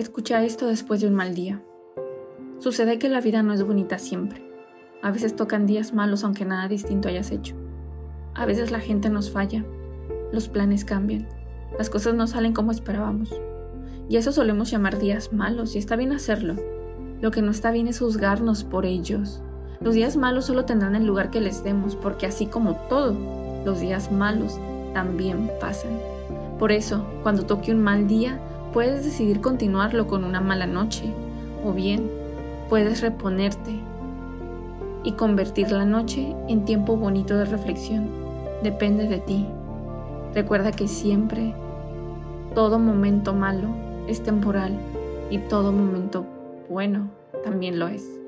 Escucha esto después de un mal día. Sucede que la vida no es bonita siempre. A veces tocan días malos aunque nada distinto hayas hecho. A veces la gente nos falla, los planes cambian, las cosas no salen como esperábamos. Y eso solemos llamar días malos y está bien hacerlo. Lo que no está bien es juzgarnos por ellos. Los días malos solo tendrán el lugar que les demos porque así como todo, los días malos también pasan. Por eso, cuando toque un mal día, puedes decidir continuarlo con una mala noche o bien puedes reponerte y convertir la noche en tiempo bonito de reflexión. Depende de ti. Recuerda que siempre, todo momento malo es temporal y todo momento bueno también lo es.